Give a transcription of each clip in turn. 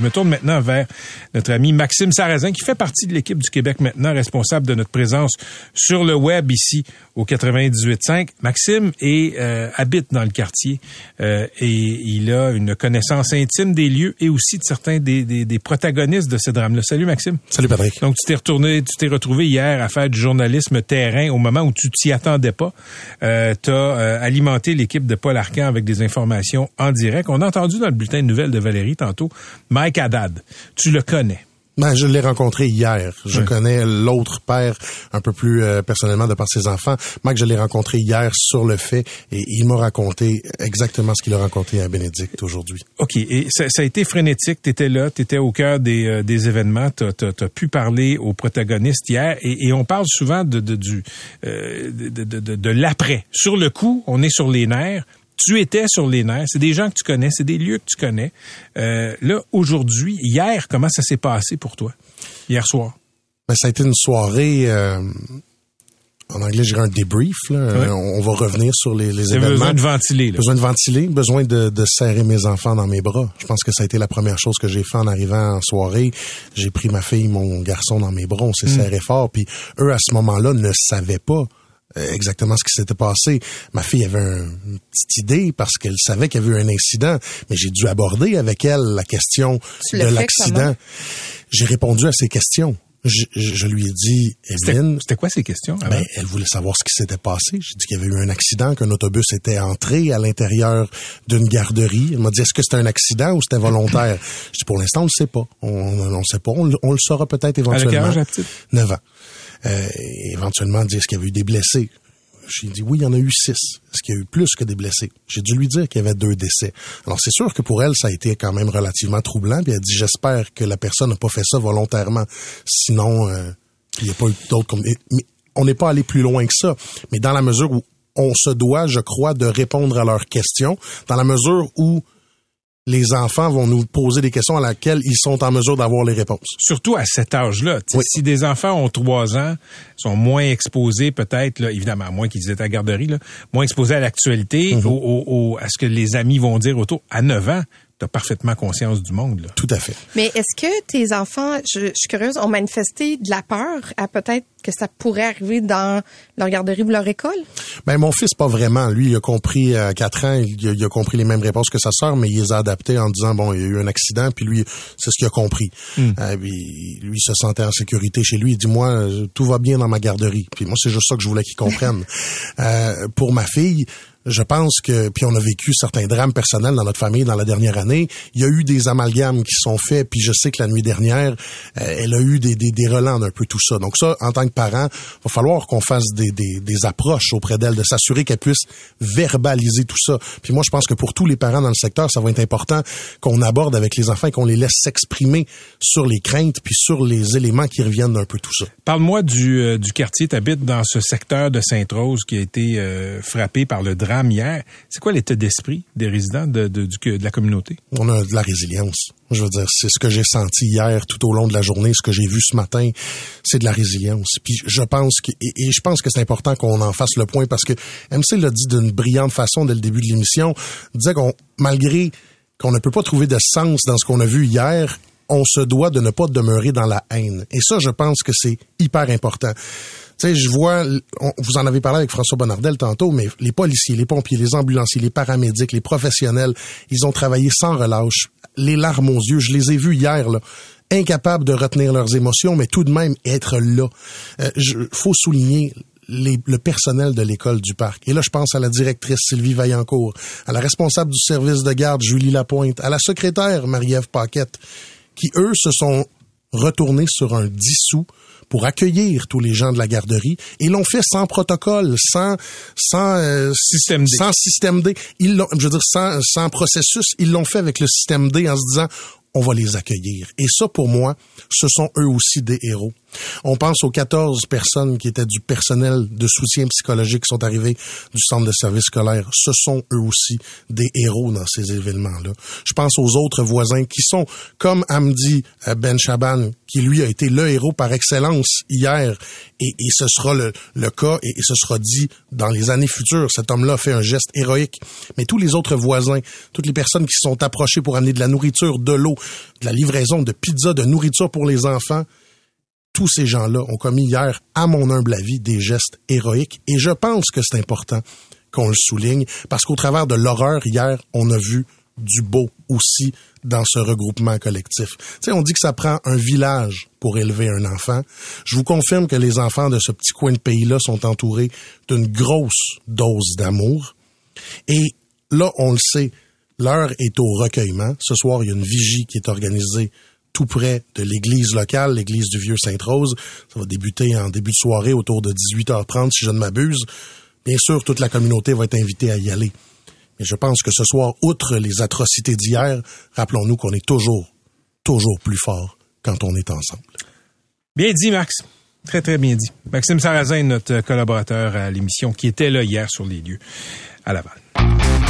Je me tourne maintenant vers notre ami Maxime Sarrazin, qui fait partie de l'équipe du Québec maintenant, responsable de notre présence sur le web ici au 98.5. Maxime est, euh, habite dans le quartier euh, et il a une connaissance intime des lieux et aussi de certains des, des, des protagonistes de ce drame-là. Salut Maxime. Salut Patrick. Donc tu t'es retourné, tu t'es retrouvé hier à faire du journalisme terrain au moment où tu t'y attendais pas. Euh, tu as euh, alimenté l'équipe de Paul Arcan avec des informations en direct. On a entendu dans le bulletin de nouvelles de Valérie tantôt Mike Haddad. Tu le connais. Ben, je l'ai rencontré hier. Je Oui. connais l'autre père un peu plus euh, personnellement de par ses enfants. Mike, je l'ai rencontré hier sur le fait et il m'a raconté exactement ce qu'il a raconté à Bénédicte aujourd'hui. OK. Et ça, ça a été frénétique. Tu étais là, tu étais au cœur des, euh, des événements. Tu as, pu parler aux protagonistes hier. Et, et on parle souvent de, de, du, euh, de, de, de, de l'après. Sur le coup, on est sur les nerfs. Tu étais sur les nerfs. C'est des gens que tu connais, c'est des lieux que tu connais. Euh, là, aujourd'hui, hier, comment ça s'est passé pour toi? Hier soir? Ben, ça a été une soirée, euh, en anglais, je dirais un débrief. Là. Ouais. Euh, On va revenir sur les, les événements. besoin de ventiler. Là. Besoin de ventiler, besoin de, de serrer mes enfants dans mes bras. Je pense que ça a été la première chose que j'ai fait en arrivant en soirée. J'ai pris ma fille, mon garçon dans mes bras, on s'est serré fort. Puis eux, à ce moment-là, ne savaient pas exactement ce qui s'était passé. Ma fille avait un- une petite idée parce qu'elle savait qu'il y avait eu un incident, mais j'ai dû aborder avec elle la question Tu de l'accident. J'ai répondu à ses questions. Je, je- je lui ai dit, C'était Evelyne, c'était quoi ces questions? avant? ben, elle voulait savoir ce qui s'était passé. J'ai dit qu'il y avait eu un accident, qu'un autobus était entré à l'intérieur d'une garderie. Elle m'a dit, est-ce que c'était un accident ou c'était volontaire? J'ai dit, pour l'instant, on le sait pas. On ne sait pas. On, le- on le saura peut-être À quel éventuellement. âge, la petite? 9 ans. Euh, éventuellement, dire est-ce qu'il y avait eu des blessés? J'ai dit, oui, il y en a eu six. Est-ce qu'il y a eu plus que des blessés? J'ai dû lui dire qu'il y avait deux décès. Alors, c'est sûr que pour elle, ça a été quand même relativement troublant. Puis elle a dit, j'espère que la personne n'a pas fait ça volontairement. Sinon, euh, il n'y a pas eu d'autres mais on n'est pas allé plus loin que ça. Mais dans la mesure où on se doit, je crois, de répondre à leurs questions, dans la mesure où les enfants vont nous poser des questions à laquelle ils sont en mesure d'avoir les réponses. surtout à cet âge-là. Oui. Si des enfants ont trois ans, sont moins exposés peut-être, évidemment, à moins qu'ils étaient à la garderie, là, moins exposés à l'actualité, Mhm. au, au- au- à ce que les amis vont dire autour. À 9 ans, tu as parfaitement conscience du monde. Là. Tout à fait. Mais est-ce que tes enfants, je, je suis curieuse, ont manifesté de la peur à peut-être que ça pourrait arriver dans leur garderie ou leur école? Ben mon fils pas vraiment. Lui, il a compris à 4 ans, il a, il a compris les mêmes réponses que sa sœur, mais il les a adaptées en disant bon, il y a eu un accident, puis lui, c'est ce qu'il a compris. Euh, puis lui il se sentait en sécurité chez lui. Il dit moi, euh, tout va bien dans ma garderie. Puis moi, c'est juste ça que je voulais qu'il comprenne. Euh, pour ma fille. Je pense que, puis on a vécu certains drames personnels dans notre famille dans la dernière année. Il y a eu des amalgames qui sont faits, puis je sais que la nuit dernière, euh, elle a eu des, des, des relents d'un peu tout ça. Donc ça, en tant que parent, va falloir qu'on fasse des, des, des approches auprès d'elle, de s'assurer qu'elle puisse verbaliser tout ça. Puis moi, je pense que pour tous les parents dans le secteur, ça va être important qu'on aborde avec les enfants et qu'on les laisse s'exprimer sur les craintes puis sur les éléments qui reviennent d'un peu tout ça. Parle-moi du, euh, du quartier. Tu dans ce secteur de Sainte-Rose qui a été euh, frappé par le drame hier. C'est quoi l'état d'esprit des résidents de, la communauté? on a de la résilience. Je veux dire, c'est ce que j'ai senti hier tout au long de la journée, ce que j'ai vu ce matin, c'est de la résilience. Puis je pense que et, je pense que c'est important qu'on en fasse le point parce que MC l'a dit d'une brillante façon dès le début de l'émission, disait qu'on malgré qu'on ne peut pas trouver de sens dans ce qu'on a vu hier, on se doit de ne pas demeurer dans la haine. Et ça, je pense que c'est hyper important. Tu je vois, vous en avez parlé avec François Bonnardel tantôt, mais les policiers, les pompiers, les ambulanciers, les paramédics, les professionnels, ils ont travaillé sans relâche, les larmes aux yeux. Je les ai vus hier, là, incapables de retenir leurs émotions, mais tout de même être là. Euh, je- faut souligner le personnel de l'école du parc. Et là, je pense à la directrice Sylvie Vaillancourt, à la responsable du service de garde Julie Lapointe, à la secrétaire Marie-Ève Paquette, qui, eux, se sont retournés sur un 10 sous pour accueillir tous les gens de la garderie et l'ont fait sans protocole, sans sans euh, Système D. sans système D. Ils l'ont, je veux dire sans, sans processus, ils l'ont fait avec le système D en se disant on va les accueillir. Et ça pour moi, ce sont eux aussi des héros. On pense aux 14 personnes qui étaient du personnel de soutien psychologique qui sont arrivés du centre de service scolaire. Ce sont eux aussi des héros dans ces événements-là. Je pense aux autres voisins qui sont, comme Hamdi euh, Ben Chaban, qui lui a été le héros par excellence hier, et, ce sera le, cas, et, et, ce sera dit dans les années futures. Cet homme-là fait un geste héroïque. Mais tous les autres voisins, toutes les personnes qui sont approchées pour amener de la nourriture, de l'eau, de la livraison de pizza, de nourriture pour les enfants, tous ces gens-là ont commis hier, à mon humble avis, des gestes héroïques. Et je pense que c'est important qu'on le souligne, parce qu'au travers de l'horreur, hier, on a vu du beau aussi dans ce regroupement collectif. Tu sais, on dit que ça prend un village pour élever un enfant. Je vous confirme que les enfants de ce petit coin de pays-là sont entourés d'une grosse dose d'amour. Et là, on le sait, l'heure est au recueillement. Ce soir, il y a une vigie qui est organisée tout près de l'église locale, l'église du Vieux Sainte-Rose. Ça va débuter en début de soirée autour de 18h30 si je ne m'abuse. Bien sûr, toute la communauté va être invitée à y aller. Mais je pense que ce soir, outre les atrocités d'hier, rappelons-nous qu'on est toujours, toujours plus fort quand on est ensemble. Bien dit, Max. Très, très bien dit. Maxime Sarrazin, notre collaborateur à l'émission, qui était là hier sur les lieux à Laval.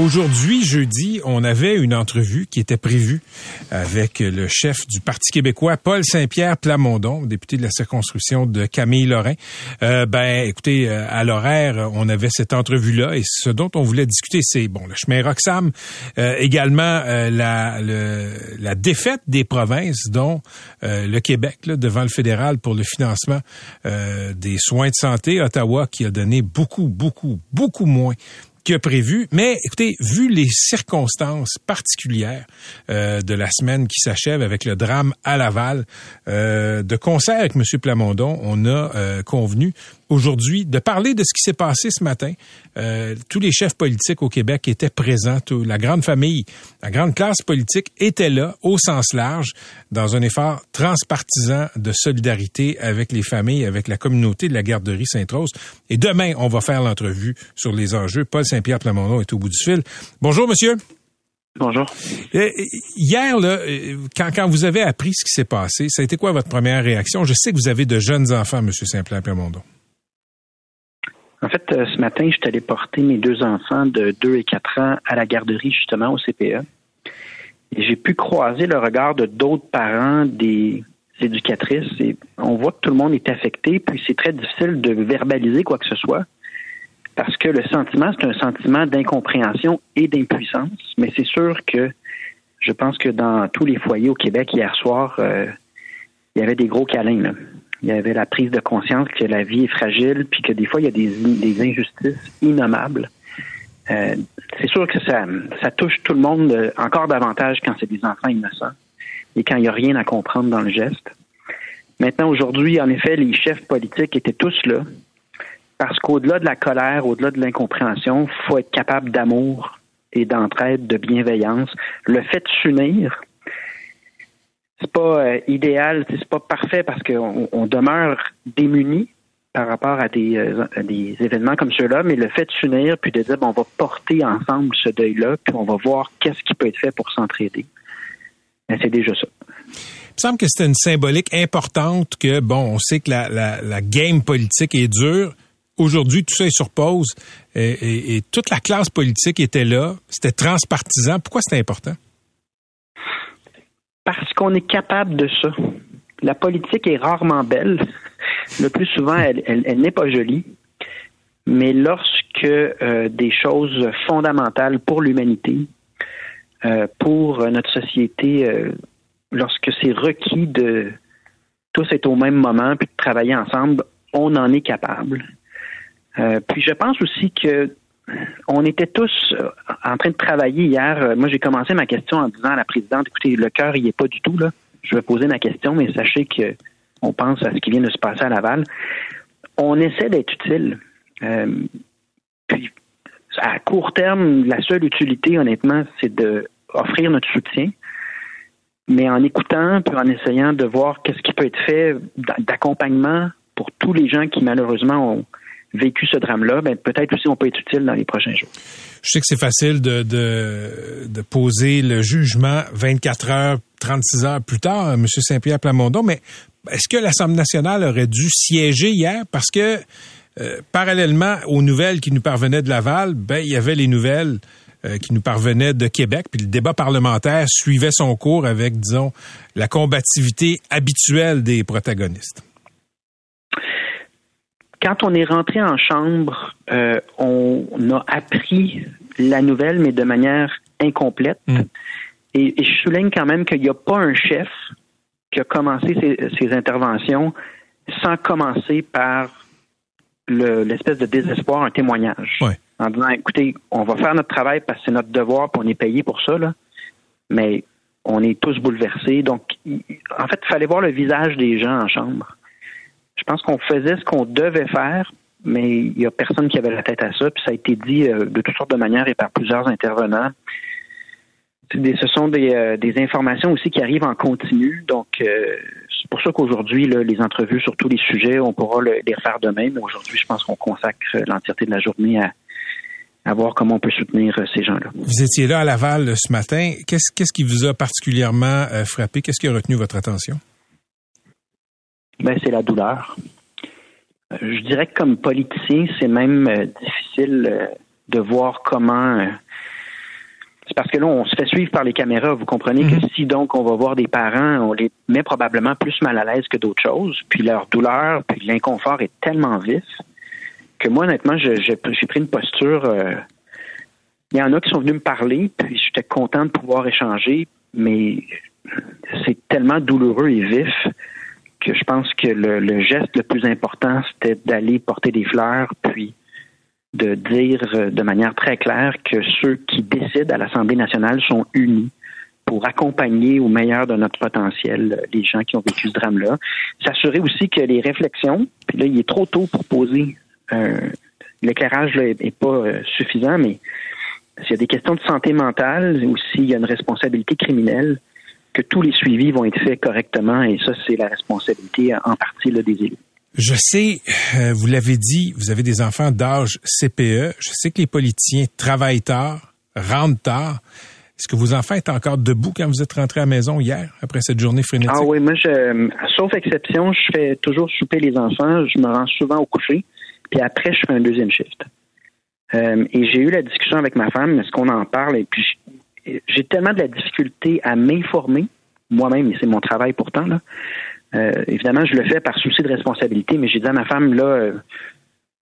Aujourd'hui, jeudi, on avait une entrevue qui était prévue avec le chef du Parti québécois, Paul Saint-Pierre Plamondon, député de la circonscription de Camille Lorrain. Euh, ben, écoutez, euh, à l'horaire, on avait cette entrevue-là et ce dont on voulait discuter, c'est bon le chemin Roxham, euh, également euh, la, la défaite des provinces, dont le Québec là, devant le fédéral pour le financement des soins de santé, Ottawa qui a donné beaucoup, beaucoup, beaucoup moins que prévu. Mais écoutez, vu les circonstances particulières euh, de la semaine qui s'achève avec le drame à Laval, euh, de concert avec M. Plamondon, on a euh, convenu aujourd'hui de parler de ce qui s'est passé ce matin. Euh, tous les chefs politiques au Québec étaient présents, la grande famille, la grande classe politique était là au sens large dans un effort transpartisan de solidarité avec les familles, avec la communauté de la garderie Sainte-Rose. Et demain, on va faire l'entrevue sur les enjeux. Paul Saint-Pierre Plamondon est au bout du fil. Bonjour, monsieur. Bonjour. Euh, hier, là, euh, quand, quand vous avez appris ce qui s'est passé, ça a été quoi votre première réaction? Je sais que vous avez de jeunes enfants, Monsieur Saint-Pierre Plamondon. En fait, euh, ce matin, je suis allé porter mes deux enfants de 2 et 4 ans à la garderie, justement, au CPE. Et j'ai pu croiser le regard de d'autres parents, des éducatrices, et on voit que tout le monde est affecté, puis c'est très difficile de verbaliser quoi que ce soit, parce que le sentiment, c'est un sentiment d'incompréhension et d'impuissance, mais c'est sûr que je pense que dans tous les foyers au Québec hier soir, euh, il y avait des gros câlins. Il y avait la prise de conscience que la vie est fragile, puis que des fois, il y a des, injustices innommables. Euh, c'est sûr que ça, touche tout le monde euh, encore davantage quand c'est des enfants innocents et quand il n'y a rien à comprendre dans le geste. Maintenant, aujourd'hui, en effet, les chefs politiques étaient tous là parce qu'au-delà de la colère, au-delà de l'incompréhension, il faut être capable d'amour et d'entraide, de bienveillance. Le fait de s'unir, c'est pas euh, idéal, c'est pas parfait parce qu'on on demeure démunis par rapport à des, euh, événements comme ceux-là, mais le fait de s'unir puis de dire bon, on va porter ensemble ce deuil-là, puis on va voir qu'est-ce qui peut être fait pour s'entraider, ben, c'est déjà ça. Il me semble que c'était une symbolique importante que, bon, on sait que la, game politique est dure. Aujourd'hui, tout ça est sur pause et, et, et toute la classe politique était là. C'était transpartisan. Pourquoi c'était important? Parce qu'on est capable de ça. La politique est rarement belle. Le plus souvent, elle, n'est pas jolie. Mais lorsque euh, des choses fondamentales pour l'humanité, euh, pour notre société, euh, lorsque c'est requis de tous être au même moment puis de travailler ensemble, on en est capable. puis je pense aussi que on était tous euh, en train de travailler hier. Euh, moi, j'ai commencé ma question en disant à la présidente, écoutez, le cœur, il est pas du tout là. Je vais poser ma question, mais sachez que on pense à ce qui vient de se passer à Laval. On essaie d'être utile. Euh, puis, à court terme, la seule utilité, honnêtement, c'est de offrir notre soutien, mais en écoutant, puis en essayant de voir qu'est-ce qui peut être fait d'accompagnement pour tous les gens qui malheureusement ont vécu ce drame-là, ben, peut-être aussi on peut être utile dans les prochains jours. Je sais que c'est facile de, poser le jugement 24 heures, 36 heures plus tard, M. Saint-Pierre Plamondon, mais est-ce que l'Assemblée nationale aurait dû siéger hier? Parce que euh, parallèlement aux nouvelles qui nous parvenaient de Laval, ben, il y avait les nouvelles euh, qui nous parvenaient de Québec, puis le débat parlementaire suivait son cours avec, disons, la combativité habituelle des protagonistes quand on est rentré en chambre, euh, on a appris la nouvelle, mais de manière incomplète. Mm. Et, je souligne quand même qu'il n'y a pas un chef qui a commencé ses, interventions sans commencer par l'espèce de désespoir, un témoignage. En disant, écoutez, on va faire notre travail parce que c'est notre devoir, et on est payé pour ça, là. mais on est tous bouleversés. Donc, en fait, il fallait voir le visage des gens en chambre je pense qu'on faisait ce qu'on devait faire, mais il n'y a personne qui avait la tête à ça. Puis ça a été dit euh, de toutes sortes de manières et par plusieurs intervenants. ce sont euh, des, informations aussi qui arrivent en continu. Donc, euh, c'est pour ça qu'aujourd'hui, les entrevues sur tous les sujets, on pourra les refaire demain. Mais aujourd'hui, je pense qu'on consacre l'entièreté de la journée à, voir comment on peut soutenir ces gens-là. Vous étiez là à Laval ce matin. Qu'est-ce qui vous a particulièrement frappé? Qu'est-ce qui a retenu votre attention? Ben, c'est la douleur. Euh, je dirais que comme politicien, c'est même euh, difficile euh, de voir comment. c'est parce que là, on se fait suivre par les caméras. Vous comprenez que mhm. si donc on va voir des parents, on les met probablement plus mal à l'aise que d'autres choses. Puis leur douleur, puis l'inconfort est tellement vif que moi, honnêtement, j'ai pris une posture. il y en a qui sont venus me parler, puis j'étais content de pouvoir échanger, mais c'est tellement douloureux et vif je pense que le, geste le plus important, c'était d'aller porter des fleurs, puis de dire euh, de manière très claire que ceux qui décident à l'Assemblée nationale sont unis pour accompagner au meilleur de notre potentiel euh, les gens qui ont vécu ce drame-là. S'assurer aussi que les réflexions, puis là, il est trop tôt pour poser, euh, l'éclairage n'est pas suffisant, mais s'il y a des questions de santé mentale ou s'il y a une responsabilité criminelle, que tous les suivis vont être faits correctement et ça, c'est la responsabilité en partie des élus. Je sais, euh, vous l'avez dit, vous avez des enfants d'âge CPE. Je sais que les politiciens travaillent tard, rentrent tard. Est-ce que vos enfants étaient encore debout quand vous êtes rentré à la maison hier, après cette journée frénétique? Ah oui, moi, je, sauf exception, je fais toujours souper les enfants. Je me rends souvent au coucher. Puis après, je fais un deuxième shift. Euh, et j'ai eu la discussion avec ma femme, est-ce qu'on en parle? Et puis, j'ai tellement de la difficulté à m'informer moi-même, et c'est mon travail pourtant. Là. Euh, évidemment, je le fais par souci de responsabilité, mais j'ai dit à ma femme, là, euh,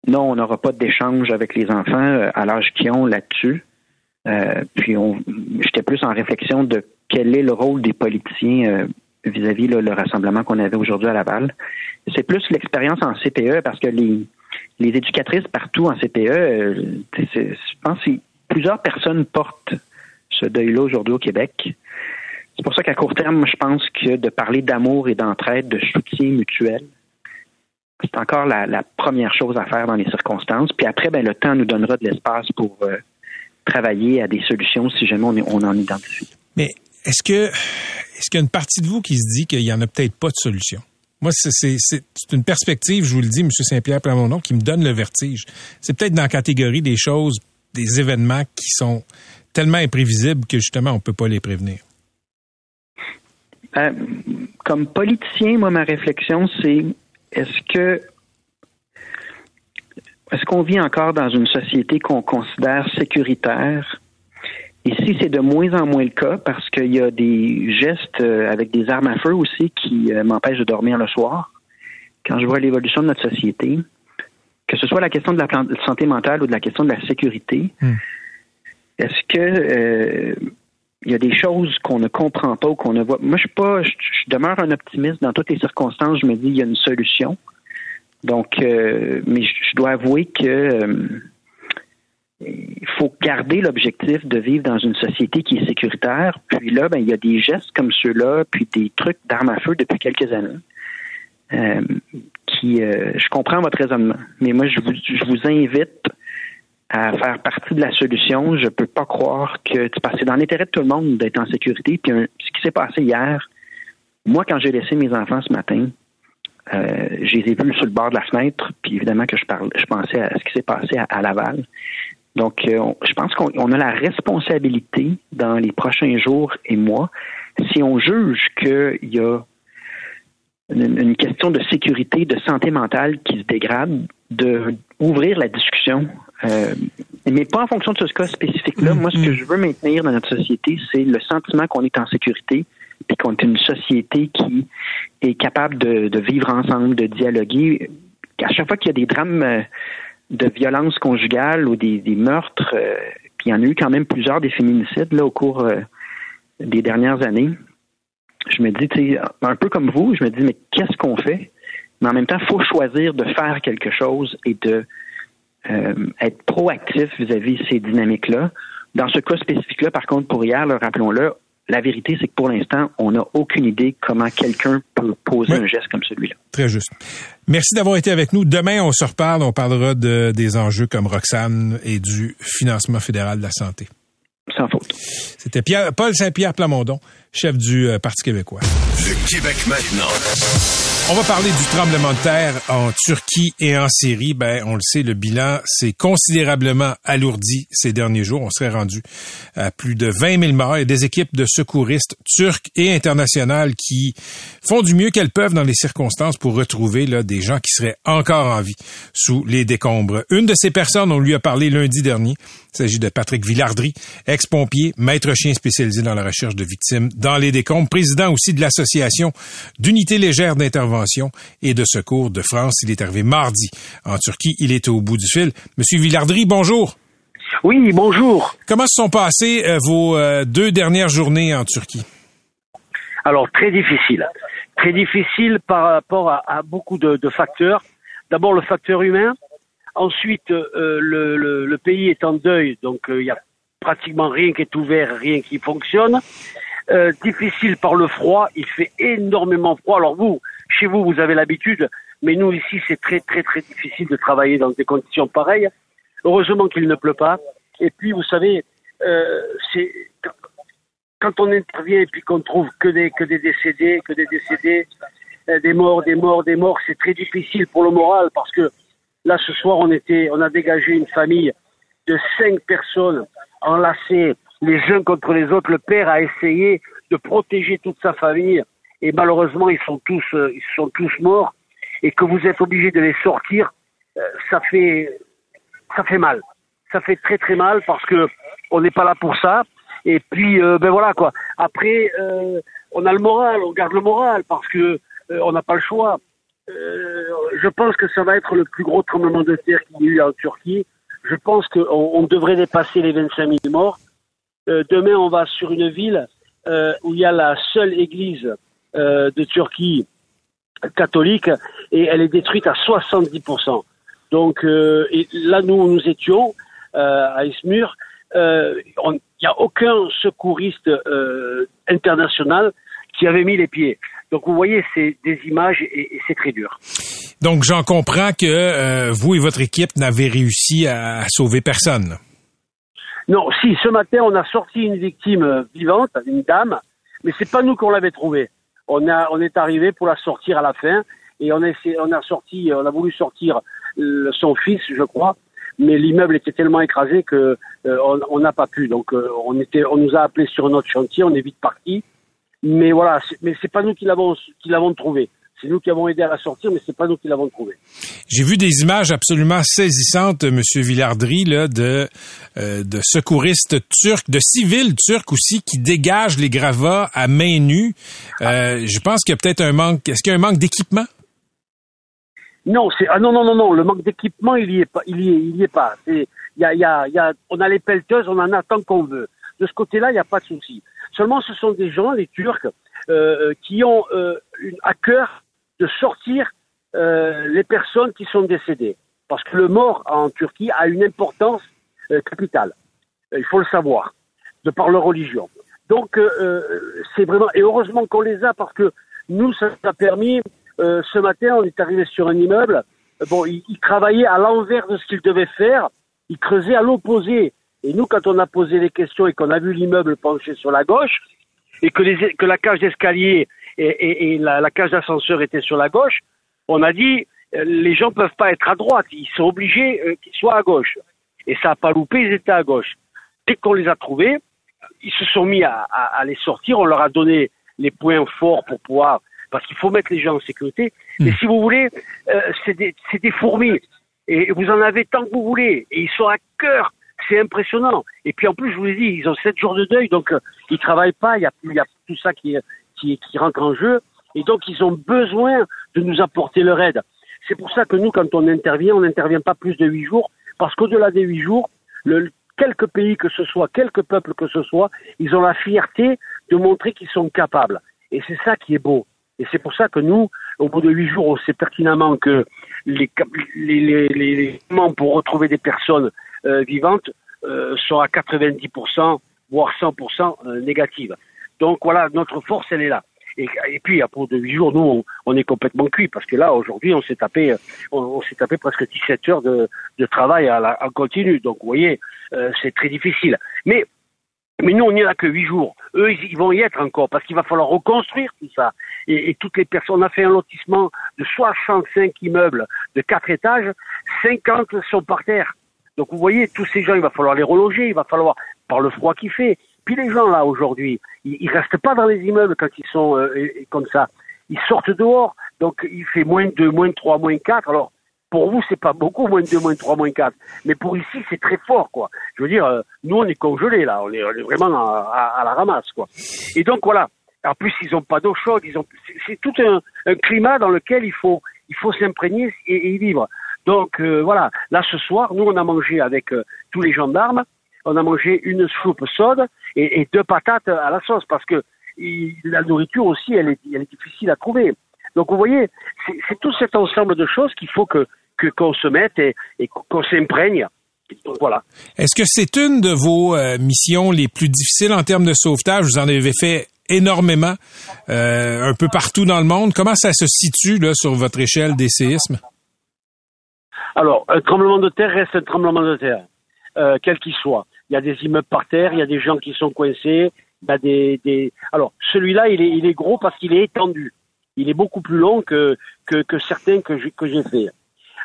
non, on n'aura pas d'échange avec les enfants euh, à l'âge qu'ils ont là-dessus. puis j'étais plus en réflexion de quel est le rôle des politiciens vis-à-vis le rassemblement qu'on avait aujourd'hui à Laval. C'est plus l'expérience en CPE parce que les, les éducatrices partout en CPE, je pense que plusieurs personnes portent ce deuil-là aujourd'hui au Québec. C'est pour ça qu'à court terme, je pense que de parler d'amour et d'entraide, de soutien mutuel, c'est encore la, première chose à faire dans les circonstances. Puis après, ben, le temps nous donnera de l'espace pour euh, travailler à des solutions si jamais on, on en identifie. Mais est-ce que est-ce qu'il y a une partie de vous qui se dit qu'il n'y en a peut-être pas de solution? Moi, c'est une perspective, je vous le dis, M. Saint-Pierre Plamondon, qui me donne le vertige. C'est peut-être dans la catégorie des choses, des événements qui sont tellement imprévisibles que justement, on ne peut pas les prévenir. Euh, comme politicien, moi, ma réflexion, c'est est-ce que est-ce qu'on vit encore dans une société qu'on considère sécuritaire? Et si c'est de moins en moins le cas, parce qu'il y a des gestes euh, avec des armes à feu aussi qui euh, m'empêchent de dormir le soir, quand je vois l'évolution de notre société, que ce soit la question de la santé mentale ou de la question de la sécurité, hmm. Est-ce que il y a des choses qu'on ne comprend pas ou qu'on ne voit? Moi, je suis pas, je, demeure un optimiste dans toutes les circonstances. Je me dis, il y a une solution. Donc, euh, mais je, dois avouer que euh, il faut garder l'objectif de vivre dans une société qui est sécuritaire. Puis là, ben, il y a des gestes comme ceux-là, puis des trucs d'armes à feu depuis quelques années. Euh, qui, je comprends votre raisonnement, mais moi, je vous, je vous invite à faire partie de la solution. Je peux pas croire que c'est dans l'intérêt de tout le monde d'être en sécurité. Puis ce qui s'est passé hier, moi quand j'ai laissé mes enfants ce matin, Euh, j'ai vu sur le bord de la fenêtre, puis évidemment que je, parle, je pensais à ce qui s'est passé à, Laval. Donc, euh, je pense qu'on a la responsabilité dans les prochains jours et mois, si on juge qu'il y a une, question de sécurité, de santé mentale qui se dégrade, de ouvrir la discussion, euh, mais pas en fonction de ce cas spécifique-là. Moi, ce que mm-hmm. je veux maintenir dans notre société, c'est le sentiment qu'on est en sécurité, puis qu'on est une société qui est capable de, vivre ensemble, de dialoguer. À chaque fois qu'il y a des drames euh, de violence conjugale ou des, meurtres, euh, puis il y en a eu quand même plusieurs des féminicides là au cours des dernières années je me dis, un peu comme vous, je me dis, mais qu'est-ce qu'on fait? Mais en même temps, il faut choisir de faire quelque chose et de euh, être proactif vis-à-vis de ces dynamiques-là. Dans ce cas spécifique-là, par contre, pour hier, rappelons-le, la vérité, c'est que pour l'instant, on n'a aucune idée comment quelqu'un peut poser un geste comme celui-là. Très juste. Merci d'avoir été avec nous. Demain, on se reparle. On parlera de, des enjeux comme Roxane et du financement fédéral de la santé. Sans faute. C'était Paul Saint-Pierre Plamondon, chef du euh, Parti québécois. Le Québec maintenant. On va parler du tremblement de terre en Turquie et en Syrie. Ben, on le sait, le bilan s'est considérablement alourdi ces derniers jours. On serait rendu à plus de 20 000 morts et des équipes de secouristes turcs et internationales qui font du mieux qu'elles peuvent dans les circonstances pour retrouver là, des gens qui seraient encore en vie sous les décombres. Une de ces personnes, on lui a parlé lundi dernier. Il s'agit de Patrick Villardry, ex-pompier, maître chien spécialisé dans la recherche de victimes dans les décombres, président aussi de l'Association d'unités légères d'intervention et de secours de France. Il est arrivé mardi en Turquie. Il est au bout du fil. Monsieur Villardry, bonjour. Oui, bonjour. Comment se sont passées euh, vos euh, deux dernières journées en Turquie? Alors, très difficile. Très difficile par rapport à, beaucoup de, facteurs. D'abord, le facteur humain. Ensuite, euh, le, pays est en deuil, donc il y a pratiquement rien qui est ouvert, rien qui fonctionne. Euh, difficile par le froid, il fait énormément froid. Alors vous, chez vous, vous avez l'habitude, mais nous ici, c'est très très très difficile de travailler dans des conditions pareilles. Heureusement qu'il ne pleut pas. Et puis, vous savez, euh, c'est quand on intervient et puis qu'on trouve que des que des décédés, que des décédés, euh, des morts, des morts, des morts, c'est très difficile pour le moral parce que là, ce soir, on était, on a dégagé une famille de cinq personnes enlacées les uns contre les autres. Le père a essayé de protéger toute sa famille et malheureusement ils sont tous euh, ils sont tous morts et que vous êtes obligé de les sortir, euh, ça fait ça fait mal. Ça fait très très mal parce que on n'est pas là pour ça. Et puis euh, ben voilà quoi. Après on a le moral, on garde le moral parce que on n'a pas le choix. je pense que ça va être le plus gros tremblement de terre qu'il y a eu en Turquie. Je pense qu'on on devrait dépasser les 25 000 morts. Euh, demain, on va sur une ville euh, où il y a la seule église euh, de Turquie catholique et elle est détruite à 70%. Donc là, nous, nous étions à Ismur. Il n'y a aucun secouriste international qui avait mis les pieds. Donc vous voyez, c'est des images et, c'est très dur. Donc j'en comprends que vous et votre équipe n'avez réussi à sauver personne. Non, si, ce matin, on a sorti une victime euh, vivante, une dame, mais c'est pas nous qu'on l'avait trouvée. On, a, on est arrivé pour la sortir à la fin, et on a, on a sorti, on a voulu sortir son fils, je crois, mais l'immeuble était tellement écrasé que euh, on n'a pas pu. Donc, euh, on était, on nous a appelé sur notre chantier, on est vite parti. Mais voilà, mais c'est pas nous qui l'avons, qui l'avons trouvé. C'est nous qui avons aidé à la sortir, mais c'est pas nous qui l'avons trouvé. J'ai vu des images absolument saisissantes, Monsieur Villardry, là, de euh, de secouristes turcs, de civils turcs aussi, qui dégagent les gravats à main nue. Euh, je pense qu'il y a peut-être un manque. Est-ce qu'il y a un manque d'équipement? Non, c'est ah non non non non. Le manque d'équipement, il y est pas. Il y est, il y est pas. Il y a, il y a, il y a, on a les pelleteuses, on en a tant qu'on veut. De ce côté-là, il n'y a pas de souci. Seulement, ce sont des gens, les Turcs, euh, qui ont euh, une, à cœur de sortir euh, les personnes qui sont décédées. Parce que le mort en Turquie a une importance euh, capitale. Euh, il faut le savoir, de par leur religion. Donc, c'est vraiment... Et heureusement qu'on les a parce que nous, ça nous a permis... ce matin, on est arrivé sur un immeuble. Bon, ils, travaillaient à l'envers de ce qu'ils devaient faire. Ils creusaient à l'opposé. Et nous, quand on a posé les questions et qu'on a vu l'immeuble penché sur la gauche, et que, les, que la cage d'escalier et, et, et la, la, cage d'ascenseur était sur la gauche, on a dit euh, les gens peuvent pas être à droite, ils sont obligés euh, qu'ils soient à gauche. Et ça n'a pas loupé, ils étaient à gauche. Dès qu'on les a trouvés, ils se sont mis à, à, les sortir, on leur a donné les points forts pour pouvoir, parce qu'il faut mettre les gens en sécurité. Hmm. Mais si vous voulez, euh, c'est des, des fourmis. Et vous en avez tant que vous voulez. Et ils sont à cœur. C'est impressionnant. Et puis en plus, je vous l'ai dit, ils ont sept jours de deuil, donc euh, ils travaillent pas. Il y a, il y a tout ça qui, qui, qui rentre en jeu. Et donc ils ont besoin de nous apporter leur aide. C'est pour ça que nous, quand on intervient, on n'intervient pas plus de huit jours, parce qu'au-delà des huit jours, le, quelques pays que ce soit, quelques peuples que ce soit, ils ont la fierté de montrer qu'ils sont capables. Et c'est ça qui est beau. Et c'est pour ça que nous, au bout de huit jours, on sait pertinemment que les, les, les, pour retrouver des personnes euh, vivantes euh, sont à 90%, voire 100% euh, négatives. Donc voilà, notre force, elle est là. Et, et puis, à bout de huit jours, nous, on, est complètement cuit parce que là, aujourd'hui, on s'est tapé, on, s'est tapé presque 17 heures de, de travail à la, en continu. Donc, vous voyez, euh, c'est très difficile. Mais mais nous, on n'y a que huit jours. Eux, ils, vont y être encore parce qu'il va falloir reconstruire tout ça. Et, et, toutes les personnes, on a fait un lotissement de 65 immeubles de quatre étages, 50 sont par terre. Donc vous voyez, tous ces gens, il va falloir les reloger, il va falloir, par le froid qu'il fait, puis les gens là aujourd'hui, ils, ils restent pas dans les immeubles quand ils sont euh, comme ça. Ils sortent dehors, donc il fait moins de 2, moins de 3, moins de 4. Alors pour vous, c'est pas beaucoup, moins de 2, moins de 3, moins de 4. Mais pour ici, c'est très fort, quoi. Je veux dire, euh, nous, on est congelés, là. On est, vraiment à, la ramasse, quoi. Et donc, voilà. En plus, ils ont pas d'eau chaude. Ils ont, c'est tout un, un, climat dans lequel il faut, il faut s'imprégner et, y vivre. Donc, euh, voilà. Là, ce soir, nous, on a mangé avec tous les gendarmes on a mangé une soupe chaude et, deux patates à la sauce parce que la nourriture aussi, elle est, difficile à trouver. Donc vous voyez, c'est tout cet ensemble de choses qu'il faut que qu'on se mette et, qu'on s'imprègne. Voilà. Est-ce que c'est une de vos euh, missions les plus difficiles en termes de sauvetage? Vous en avez fait énormément, euh, un peu partout dans le monde. Comment ça se situe là sur votre échelle des séismes? Alors, un tremblement de terre reste un tremblement de terre. Euh, quel qu'il soit. Il y a des immeubles par terre, il y a des gens qui sont coincés, il y a des. Alors, celui-là, il est, il est gros parce qu'il est étendu. Il est beaucoup plus long que, que, que certains que j'ai, que j'ai fait.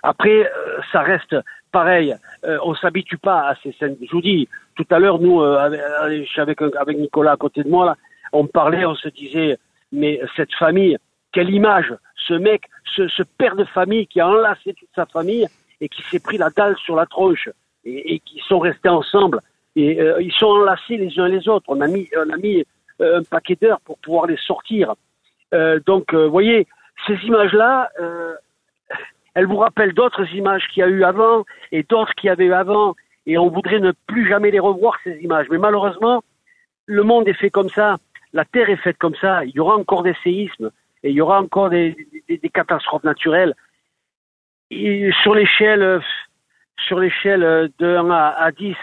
Après, euh, ça reste pareil. Euh, on s'habitue pas à ces scènes. Je vous dis, tout à l'heure, nous, euh, avec, avec Nicolas à côté de moi, là, on parlait, on se disait, mais cette famille, quelle image Ce mec, ce, ce père de famille qui a enlacé toute sa famille et qui s'est pris la dalle sur la tronche et, qui sont restés ensemble. Et euh, ils sont enlacés les uns les autres. On a mis, on a mis euh, un paquet d'heures pour pouvoir les sortir. Euh, donc, vous voyez, ces images-là, elles vous rappellent d'autres images qu'il y a eu avant et d'autres qu'il y avait eu avant. Et on voudrait ne plus jamais les revoir, ces images. Mais malheureusement, le monde est fait comme ça. La Terre est faite comme ça. Il y aura encore des séismes et il y aura encore des, des, des catastrophes naturelles. Et sur l'échelle sur l'échelle de 1 à, 10,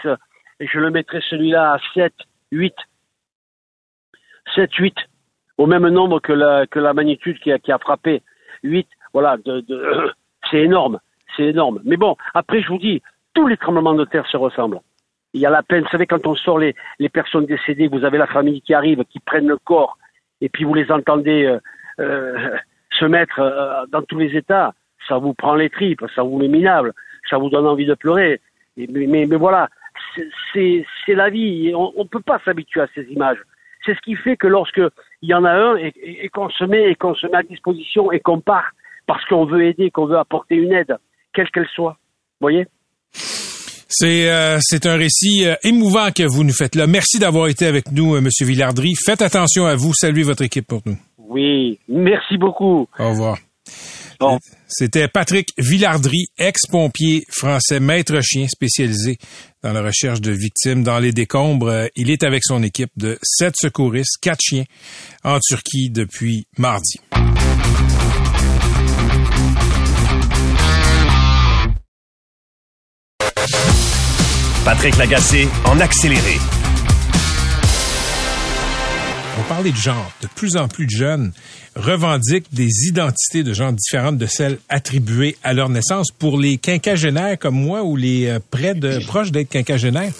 je le mettrai celui-là à 7, 8. 7, 8. Au même nombre que la, magnitude qui a, frappé. 8. Voilà, c'est énorme. C'est énorme. Mais bon, après, je vous dis, tous les tremblements de terre se ressemblent. Il y a la peine. Vous savez, quand on sort les, personnes décédées, vous avez la famille qui arrive, qui prennent le corps, et puis vous les entendez euh, euh, se mettre euh, dans tous les états. Ça vous prend les tripes, ça vous met minable ça vous donne envie de pleurer. mais, mais, voilà, c'est la vie. On ne peut pas s'habituer à ces images. C'est ce qui fait que lorsque il y en a un et, qu'on se met et qu'on se met à disposition et qu'on part parce qu'on veut aider, qu'on veut apporter une aide, quelle qu'elle soit. Vous voyez? C'est euh, c'est un récit euh, émouvant que vous nous faites là. Merci d'avoir été avec nous, euh, Monsieur Villardry. Faites attention à vous. Saluez votre équipe pour nous. Oui, merci beaucoup. Au revoir. C'était Patrick Villardry, ex-pompier français, maître chien spécialisé dans la recherche de victimes dans les décombres. Il est avec son équipe de sept secouristes, quatre chiens en Turquie depuis mardi. Patrick Lagacé en accéléré. On parlait de genre. De plus en plus de jeunes revendiquent des identités de genre différentes de celles attribuées à leur naissance. Pour les quinquagénaires comme moi ou les euh, près de proches d'être quinquagénaires,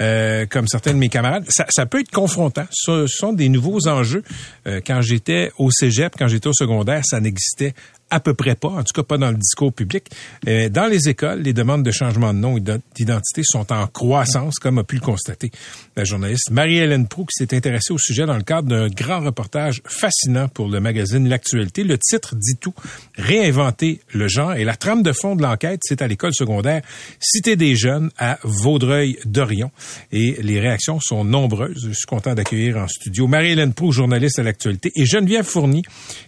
euh, comme certains de mes camarades, ça, peut être confrontant. Ce sont des nouveaux enjeux. Euh, quand j'étais au cégep, quand j'étais au secondaire, ça n'existait à peu près pas, en tout cas pas dans le discours public. Euh, dans les écoles, les demandes de changement de nom et d'identité sont en croissance, comme a pu le constater la journaliste Marie-Hélène Proux, qui s'est intéressée au sujet dans le cadre d'un grand reportage fascinant pour le magazine L'actualité. Le titre dit tout, réinventer le genre. Et la trame de fond de l'enquête, c'est à l'école secondaire Cité des Jeunes à Vaudreuil-Dorion. Et les réactions sont nombreuses. Je suis content d'accueillir en studio Marie-Hélène Proux, journaliste à L'actualité, et Geneviève Fournier,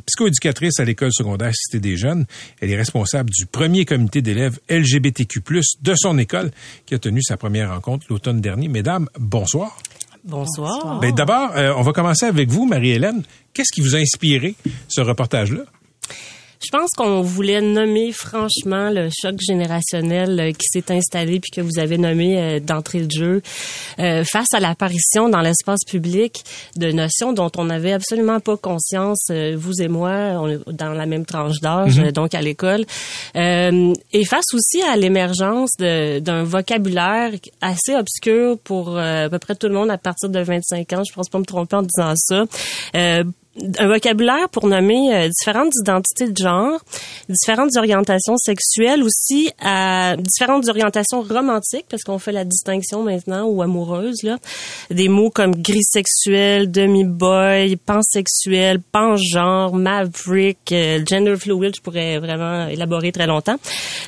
psychoéducatrice à l'école secondaire Cité des Jeunes. Elle est responsable du premier comité d'élèves LGBTQ+, de son école, qui a tenu sa première rencontre l'automne dernier. Mesdames, bonsoir. Bonsoir. Ben, D'abord, euh, on va commencer avec vous, Marie-Hélène. Qu'est-ce qui vous a inspiré ce reportage-là? Je pense qu'on voulait nommer franchement le choc générationnel euh, qui s'est installé puis que vous avez nommé euh, d'entrée de jeu euh, face à l'apparition dans l'espace public de notions dont on n'avait absolument pas conscience, vous et moi, on est dans la même tranche d'âge, Mhm. donc à l'école, et face aussi à l'émergence de- d'un vocabulaire assez obscur pour à peu près tout le monde à partir de 25 ans. Je pense pas me tromper en disant ça. Euh, un vocabulaire pour nommer euh, différentes identités de genre, différentes orientations sexuelles aussi, à différentes orientations romantiques parce qu'on fait la distinction maintenant ou amoureuse là, des mots comme gris sexuel, demi-boy, pansexuel, pangenre, maverick, euh, gender fluid, je pourrais vraiment élaborer très longtemps.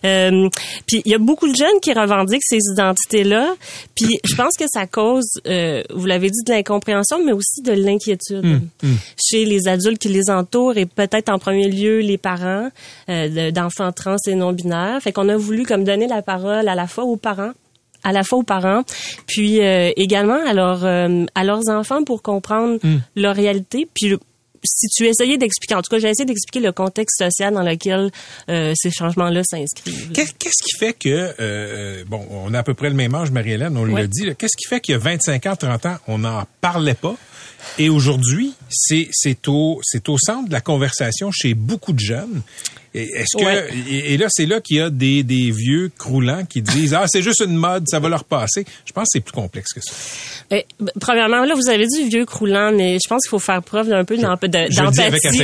Euh, puis il y a beaucoup de jeunes qui revendiquent ces identités-là, puis je pense que ça cause, euh, vous l'avez dit, de l'incompréhension, mais aussi de l'inquiétude chez les adultes qui les entourent et peut-être en premier lieu les parents euh, de- d'enfants trans et non binaires. Fait qu'on a voulu comme donner la parole à la fois aux parents à la fois aux parents, puis euh, également à, leurs, euh, à leurs enfants pour comprendre leur réalité. Puis si tu essayais d'expliquer, en tout cas, j'ai essayé d'expliquer le contexte social dans lequel euh, ces changements-là s'inscrivent. Qu'est- Qu'est-ce qui fait que, euh, bon, on a à peu près le même âge, Marie-Hélène, on Ouais. l'a dit, qu'est-ce qui fait qu'il y a 25 ans, 30 ans, on n'en parlait pas? Et aujourd'hui, c'est au, c'est au centre de la conversation chez beaucoup de jeunes. Et Est-ce que Ouais. et, et là c'est là qu'il y a des, des vieux croulants qui disent ah c'est juste une mode ça va leur passer. Je pense que c'est plus complexe que ça. Eh, ben, premièrement, là, vous avez dit vieux croulant, mais je pense qu'il faut faire preuve d'un peu d'empathie.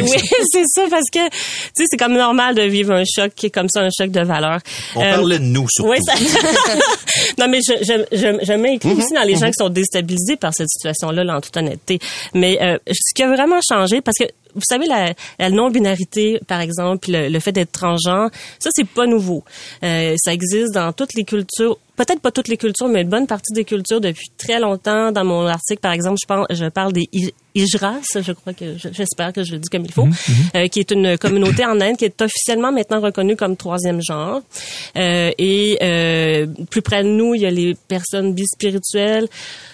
Oui, c'est ça, parce que, tu sais, c'est comme normal de vivre un choc qui est comme ça, un choc de valeur. On Euh, parlait de nous, surtout. Oui, ça... non, mais je, je, je, je m'inclus Mhm. aussi dans les gens qui sont déstabilisés par cette situation-là, là, en toute honnêteté. Mais euh, ce qui a vraiment changé, parce que vous savez, la, la non-binarité, par exemple, le, le fait d'être transgenre, ça, c'est pas nouveau. Euh, ça existe dans toutes les cultures, peut-être pas toutes les cultures, mais une bonne partie des cultures depuis très longtemps. Dans mon article, par exemple, je parle, je parle des Ijras, je crois que, je- j'espère que je le dis comme il faut, euh, qui est une communauté en Inde qui est officiellement maintenant reconnue comme troisième genre. Euh, et euh, plus près de nous, il y a les personnes bispirituelles.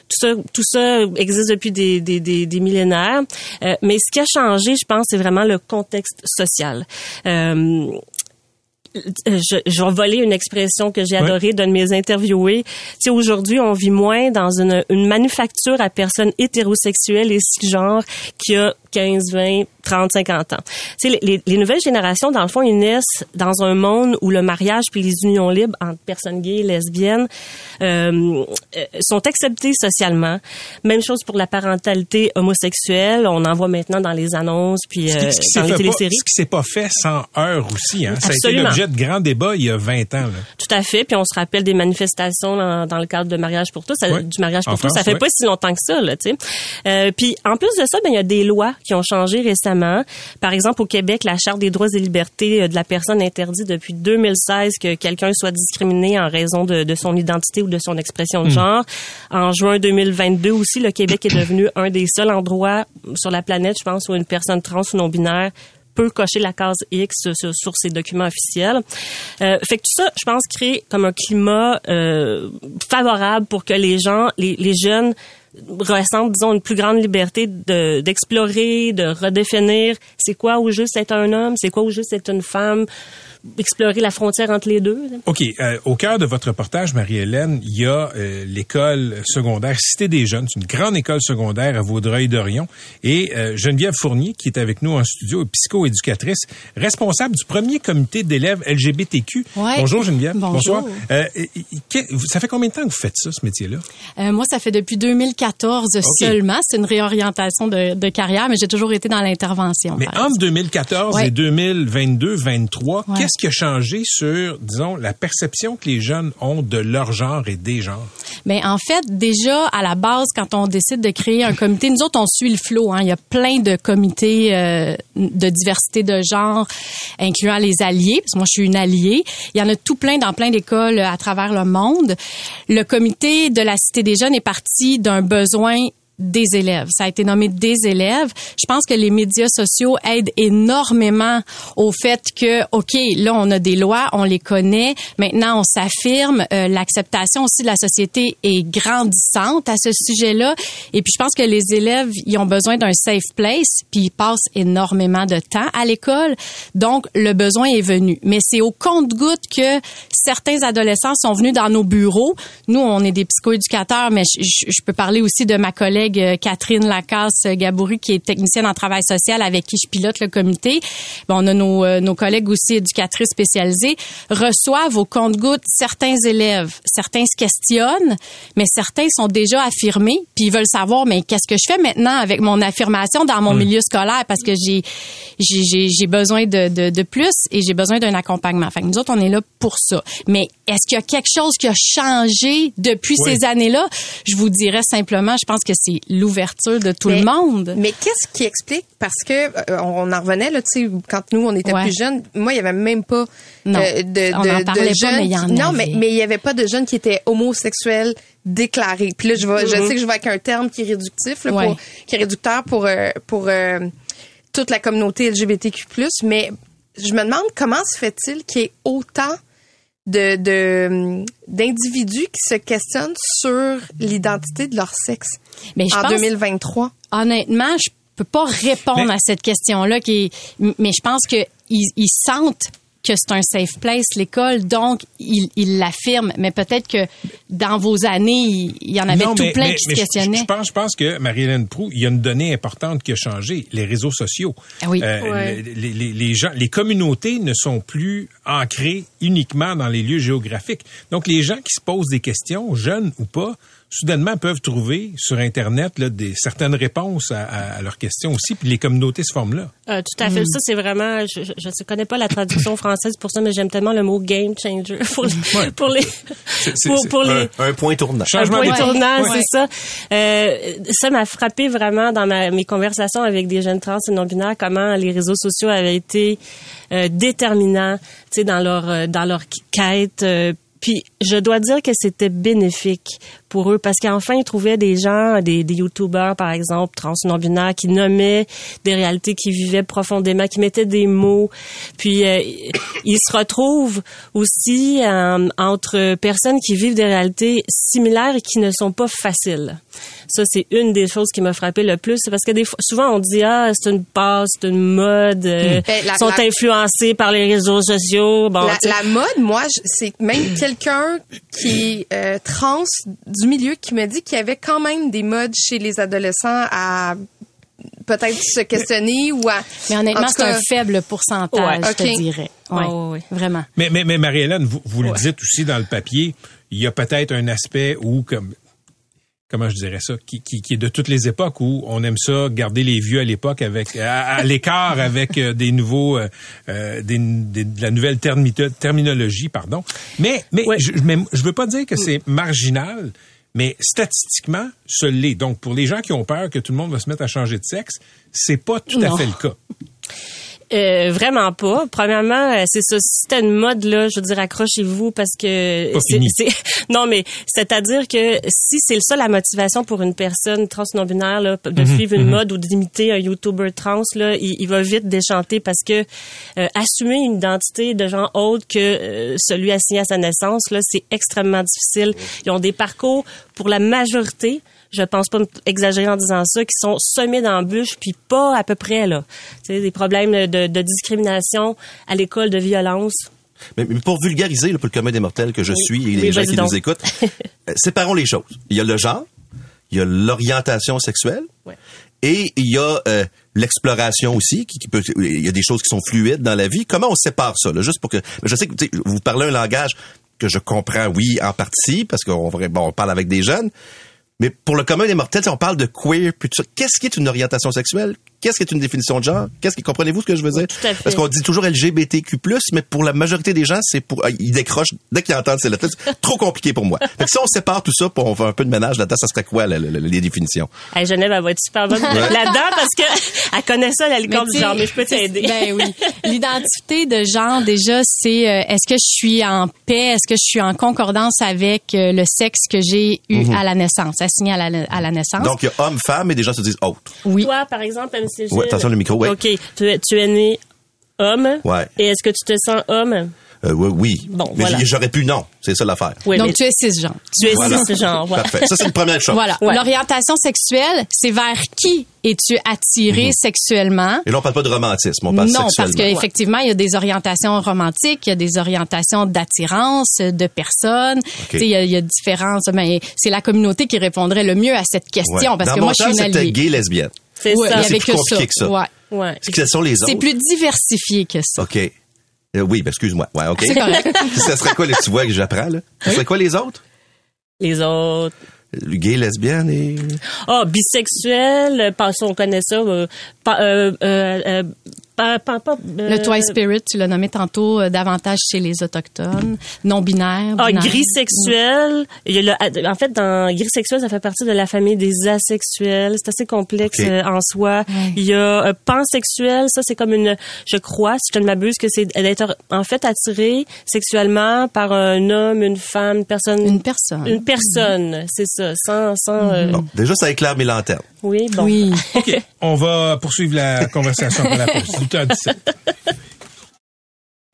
Tout ça, tout ça existe depuis des, des, des, des millénaires. Euh, mais ce qui a changé, je pense, c'est vraiment le contexte social. Euh, je, je vais voler une expression que j'ai adorée d'un de mes interviewés. Tu sais, aujourd'hui, on vit moins dans une, une manufacture à personnes hétérosexuelles et cisgenres qui a 15, 20, 30, 50 ans. Les, les, les nouvelles générations, dans le fond, ils naissent dans un monde où le mariage puis les unions libres entre personnes gays et lesbiennes euh, euh, sont acceptées socialement. Même chose pour la parentalité homosexuelle. On en voit maintenant dans les annonces puis Ce qui, euh, ce qui s'est dans les fait pas- téléséries. ce qui s'est pas fait sans heurts aussi. Hein? Ça a été l'objet de grands débats il y a 20 ans. Là. Tout à fait. Puis on se rappelle des manifestations dans, dans le cadre de mariage pour tous, ça- Ouais. du mariage pour tous. Ça fait pas si longtemps que ça, là. Euh, puis en plus de ça, ben il y a des lois qui ont changé récemment. Par exemple, au Québec, la Charte des droits et libertés euh, de la personne interdit depuis 2016 que quelqu'un soit discriminé en raison de, de son identité ou de son expression de Hmm. genre. En juin 2022 aussi, le Québec est devenu un des seuls endroits sur la planète, je pense, où une personne trans ou non binaire peut cocher la case X sur, sur ses documents officiels. Euh, fait que tout ça, je pense, crée comme un climat euh, favorable pour que les gens, les, les jeunes ressentent, disons, une plus grande liberté de- d'explorer, de, redéfinir. C'est quoi au juste être un homme, c'est quoi au juste être une femme, explorer la frontière entre les deux. là. OK. euh, au cœur de votre reportage, Marie-Hélène, il y a euh, l'école secondaire Cité des Jeunes. C'est une grande école secondaire à Vaudreuil-Dorion. Et euh, Geneviève Fournier, qui est avec nous en studio, est psychoéducatrice, responsable du premier comité d'élèves LGBTQ. Ouais. Bonjour Geneviève. Bonjour. Bonsoir. Euh, ça fait combien de temps que vous faites ça, ce métier-là? Euh, moi, ça fait depuis 2004 2014 seulement. C'est une réorientation de, de carrière, mais j'ai toujours été dans l'intervention. Mais entre 2014 et 2022-23, qu'est-ce qui a changé sur, disons, la perception que les jeunes ont de leur genre et des genres? Mais en fait, déjà à la base, quand on décide de créer un comité, nous autres on suit le flot. Hein. Il y a plein de comités euh, de diversité de genre, incluant les alliés. Parce que moi, je suis une alliée. Il y en a tout plein dans plein d'écoles à travers le monde. Le comité de la Cité des jeunes est parti d'un besoin des élèves. Ça a été nommé des élèves. Je pense que les médias sociaux aident énormément au fait que, OK, là, on a des lois, on les connaît. Maintenant, on s'affirme. Euh, l'acceptation aussi de la société est grandissante à ce sujet-là. Et puis, je pense que les élèves, ils ont besoin d'un safe place, puis ils passent énormément de temps à l'école. Donc, le besoin est venu. Mais c'est au compte-goutte que certains adolescents sont venus dans nos bureaux. Nous, on est des psychoéducateurs, mais je, je peux parler aussi de ma collègue euh, Catherine Lacasse-Gabouri, qui est technicienne en travail social avec qui je pilote le comité. Bon, on a nos, euh, nos collègues aussi éducatrices spécialisées, reçoivent au compte-gouttes certains élèves. Certains se questionnent, mais certains sont déjà affirmés, puis ils veulent savoir, mais qu'est-ce que je fais maintenant avec mon affirmation dans mon milieu scolaire? Parce que j'ai j'ai besoin de, de, de, plus et j'ai besoin d'un accompagnement. Enfin, nous autres, on est là pour ça. Mais est-ce qu'il y a quelque chose qui a changé depuis ces années-là? Je vous dirais simplement, je pense que c'est l'ouverture de tout le monde. Mais qu'est-ce qui explique? Parce que euh, on en revenait là, tu sais, quand nous on était plus jeunes, moi il y avait même pas non, euh, de, on en parlait jeunes, pas, mais il y en non, mais mais il y avait pas de jeunes qui étaient homosexuels déclarés. Puis là je vais, je mm-hmm. sais que je vais avec un terme qui est réductif, là, pour, qui est réducteur pour euh, pour toute la communauté LGBTQ+, mais je me demande comment se fait-il qu'il y ait autant de d'individus qui se questionnent sur l'identité de leur sexe mais en 2023. Honnêtement, je peux pas répondre à cette question-là qui mais je pense que ils sentent que c'est un safe place, l'école, donc il, il l'affirme. Mais peut-être que dans vos années, il, y en avait tout plein qui se questionnaient. Je, pense, je pense que Marie-Hélène Proux, il y a une donnée importante qui a changé, les réseaux sociaux. Ah oui. Euh, les, les, les, gens, les communautés ne sont plus ancrées uniquement dans les lieux géographiques. Donc les gens qui se posent des questions, jeunes ou pas, soudainement peuvent trouver sur Internet là, des, certaines réponses à, à, leurs questions aussi, puis les communautés se forment là. Euh, tout à fait. Mm. Ça, c'est vraiment, je ne connais pas la traduction française pour ça, mais j'aime tellement le mot game changer pour les... Pour les, pour, pour les un, point tournant. un point tournant, c'est ça. Euh, ça m'a frappé vraiment dans ma, mes conversations avec des jeunes trans et non-binaires, comment les réseaux sociaux avaient été euh, déterminants dans leur, euh, dans leur quête. Euh, puis je dois dire que c'était bénéfique pour eux parce qu'enfin ils trouvaient des gens, des, des youtubeurs par exemple, trans non binaires qui nommaient des réalités qui vivaient profondément, qui mettaient des mots. Puis euh, ils se retrouvent aussi euh, entre personnes qui vivent des réalités similaires et qui ne sont pas faciles. Ça c'est une des choses qui m'a frappé le plus, parce que des fois, souvent on dit ah c'est une passe, c'est une mode, euh, hmm. ben, sont influencés par les réseaux sociaux. Bon, la, la mode, moi, c'est même quelqu'un qui est trans du milieu qui me dit qu'il y avait quand même des modes chez les adolescents à peut-être se questionner ou à... Mais honnêtement, c'est un faible pourcentage, je te dirais. Oui, vraiment. Mais, mais, mais Marie-Hélène, vous, vous le dites aussi dans le papier, il y a peut-être un aspect où, comme comment je dirais ça, qui, qui, qui, est de toutes les époques où on aime ça garder les vieux à l'époque avec à, l'écart avec euh, des nouveaux euh, euh, des, de la nouvelle terminologie pardon. Mais mais je, je veux pas dire que c'est marginal, mais statistiquement, ce l'est. Donc, pour les gens qui ont peur que tout le monde va se mettre à changer de sexe, c'est pas tout à fait le cas. Euh, vraiment pas. Premièrement, euh, c'est ça. Si c'est une mode là, je veux dire, accrochez-vous parce que c'est non, mais c'est-à-dire que si c'est ça la motivation pour une personne trans non binaire là, de mhm, suivre une mhm. mode ou d'imiter un YouTuber trans là, il, va vite déchanter parce que euh, assumer une identité de genre autre que celui assigné à sa naissance là, c'est extrêmement difficile. Ils ont des parcours pour la majorité je pense pas exagérer en disant ça, qui sont semés d'embûches, puis pas à peu près, là. Tu des problèmes de, de discrimination à l'école, de violence. Mais, pour vulgariser, pour le commun des mortels que je suis et les gens qui nous écoutent, euh, séparons les choses. Il y a le genre, il y a l'orientation sexuelle, et il y a euh, l'exploration aussi, qui, peut, il y a des choses qui sont fluides dans la vie. Comment on sépare ça, là, juste pour que, je sais que vous parlez un langage que je comprends, oui, en partie, parce qu'on bon, on parle avec des jeunes, Mais pour le commun des mortels, on parle de queer, puis tout ça. Qu'est-ce qui est une orientation sexuelle? Qu'est-ce qui est une définition de genre? Qu'est-ce qui, comprenez-vous ce que je veux dire? Tout à fait. Parce qu'on dit toujours LGBTQ+, mais pour la majorité des gens, c'est pour, ils décrochent dès qu'ils entendent ces lettres. C'est trop compliqué pour moi. Fait que si on sépare tout ça pour on fait un peu de ménage là-dedans, ça serait quoi, la- la- les définitions? Hey, Genève, elle va être super bonne là-dedans parce que elle connaît ça, la licorne du genre, mais je peux t'aider. Ben oui. L'identité de genre, déjà, c'est euh, est-ce que je suis en paix, est-ce que je suis en concordance avec euh, le sexe que j'ai eu à la naissance, assigné à la, à la naissance? Donc, il y a homme, femme, et des gens se disent autre. oui. Toi, par exemple, Ouais, attention, le micro, ouais. OK. Tu es, tu es né homme. Ouais. Et est-ce que tu te sens homme? Euh, oui. Bon, mais voilà. j'aurais pu non. C'est ça l'affaire. Oui, Donc, mais tu es cisgenre. tu es Voilà. cisgenre. Voilà. Parfait. Ça, c'est une première chose. Voilà. Ouais. L'orientation sexuelle, c'est vers qui es-tu attiré sexuellement? Et là, on parle pas de romantisme, on parle Non, parce qu'effectivement, il y a des orientations romantiques, il y a des orientations d'attirance de personnes. Tu sais, Il, y a, il y a différentes. Mais c'est la communauté qui répondrait le mieux à cette question Ouais. parce Dans que mon moi, je suis une alliée. gay, lesbienne. C'est Ouais, ça. c'est plus que compliqué que ça. Ouais. Ouais. Quels sont les autres? C'est plus diversifié que ça. OK. Euh, oui, ben, excuse-moi. Ouais, OK. C'est correct. ça serait quoi, les, tu vois, que j'apprends, là? Ça serait quoi les autres? Les autres. Gay, lesbienne et... Ah, bisexuel, euh, parce qu'on connaît ça. euh, euh, euh, euh, pas, pas, pas, euh, Le Twi Spirit, tu l'as nommé tantôt, euh, davantage chez les autochtones, non-binaires. Ah, binaires. gris sexuel. Il y a le- en fait, dans gris sexuel, ça fait partie de la famille des asexuels. C'est assez complexe euh, en soi. Il y a euh, pansexuel. Ça, c'est comme une, je crois, si je ne m'abuse, que c'est d'être en fait attiré sexuellement par un homme, une femme, une personne, Une personne. une personne. C'est ça, sans, sans. euh, Bon, déjà, ça éclaire mes lanternes. Oui, bon. Oui. OK. On va poursuivre la conversation après la pause. 8h17.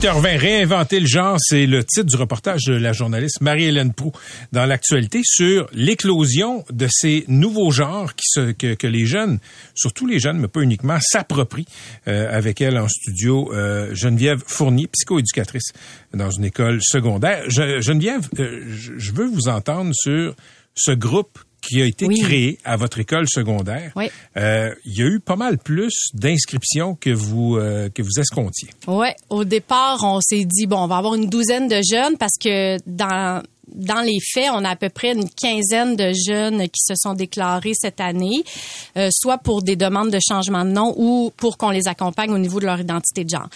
8h20, réinventer le genre, c'est le titre du reportage de la journaliste Marie-Hélène Proux dans l'actualité sur l'éclosion de ces nouveaux genres qui se, que, que les jeunes, surtout les jeunes, mais pas uniquement, s'approprient. Euh, avec elle en studio, euh, Geneviève Fournier, psychoéducatrice dans une école secondaire. Je- Geneviève, euh, je je veux vous entendre sur ce groupe qui a été Oui. créé à votre école secondaire. Oui. Euh, il y a eu pas mal plus d'inscriptions que vous euh, que vous escomptiez. Ouais, au départ, on s'est dit bon, on va avoir une douzaine de jeunes parce que dans dans les faits, on a à peu près une quinzaine de jeunes qui se sont déclarés cette année, euh, soit pour des demandes de changement de nom ou pour qu'on les accompagne au niveau de leur identité de genre.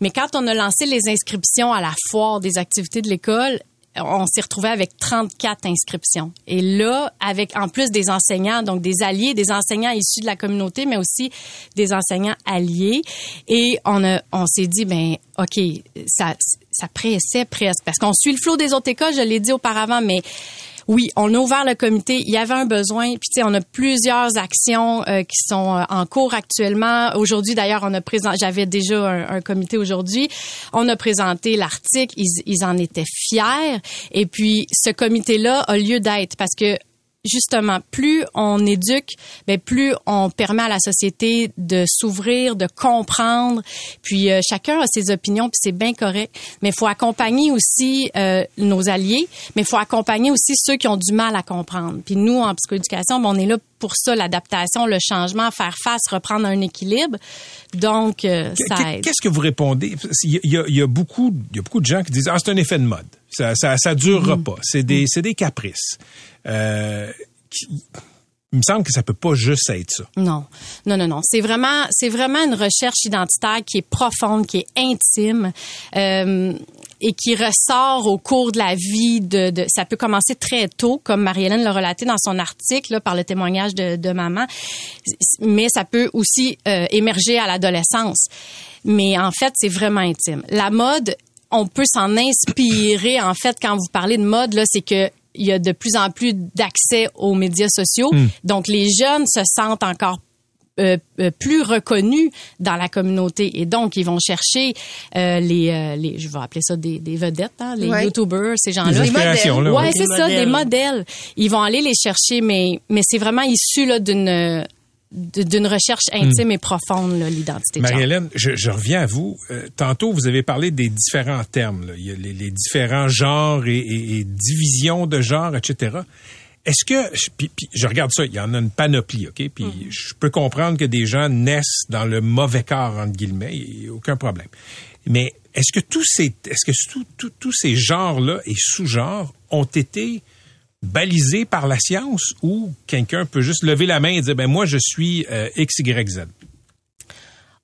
Mais quand on a lancé les inscriptions à la foire des activités de l'école, on s'est retrouvé avec 34 inscriptions. Et là, avec en plus des enseignants, donc des alliés, des enseignants issus de la communauté, mais aussi des enseignants alliés. Et on a, on s'est dit, ben, OK, ça, ça pressait presque. Parce qu'on suit le flot des autres écoles, je l'ai dit auparavant, mais oui, on a ouvert le comité. Il y avait un besoin. Puis, tu sais, on a plusieurs actions euh, qui sont euh, en cours actuellement. Aujourd'hui, d'ailleurs, on a présenté, j'avais déjà un, comité aujourd'hui. On a présenté l'article. Ils, ils en étaient fiers. Et puis, ce comité-là a lieu d'être parce que justement, plus on éduque, ben plus on permet à la société de s'ouvrir, de comprendre. Puis euh, chacun a ses opinions, puis c'est bien correct. Mais il faut accompagner aussi euh, nos alliés, mais il faut accompagner aussi ceux qui ont du mal à comprendre. Puis nous, en psychoéducation, ben, on est là pour ça, l'adaptation, le changement, faire face, reprendre un équilibre. Donc, euh, ça aide. Qu'est-ce que vous répondez? Il y a- il y a beaucoup il y a beaucoup de gens qui disent ah c'est un effet de mode. Ça ça ça durera Mm-hmm. pas. C'est des c'est des caprices. Euh, qui- il me semble que ça peut pas juste être ça. Non, non, non, non. C'est vraiment, c'est vraiment une recherche identitaire qui est profonde, qui est intime. euh, et qui ressort au cours de la vie de, de ça peut commencer très tôt comme Marie-Hélène l'a relaté dans son article là, par le témoignage de, de maman mais ça peut aussi euh, émerger à l'adolescence mais en fait c'est vraiment intime la mode on peut s'en inspirer en fait quand vous parlez de mode là c'est que il y a de plus en plus d'accès aux médias sociaux donc les jeunes se sentent encore euh, euh, plus reconnus dans la communauté et donc ils vont chercher euh, les, euh, les je vais appeler ça des, des vedettes hein, les Ouais. youtubers ces Des gens-là inspirations là. Ouais, ouais. c'est Des ça, modèles. des modèles. Ils vont aller les chercher, mais mais c'est vraiment issu là d'une d'une recherche intime et profonde l'identité de. Marie-Hélène, je, je reviens à vous. Euh, tantôt, vous avez parlé des différents termes. là. Il y a les, les différents genres et, et- et divisions de genres, etc. Est-ce que, puis, puis je regarde ça, il y en a une panoplie, ok? Puis je peux comprendre que des gens naissent dans le mauvais corps entre guillemets, il y a aucun problème. Mais est-ce que tous ces, est-ce que tout- tout- tous ces genres-là et sous-genres ont été balisé par la science ou quelqu'un peut juste lever la main et dire ben moi je suis euh, X Y Z.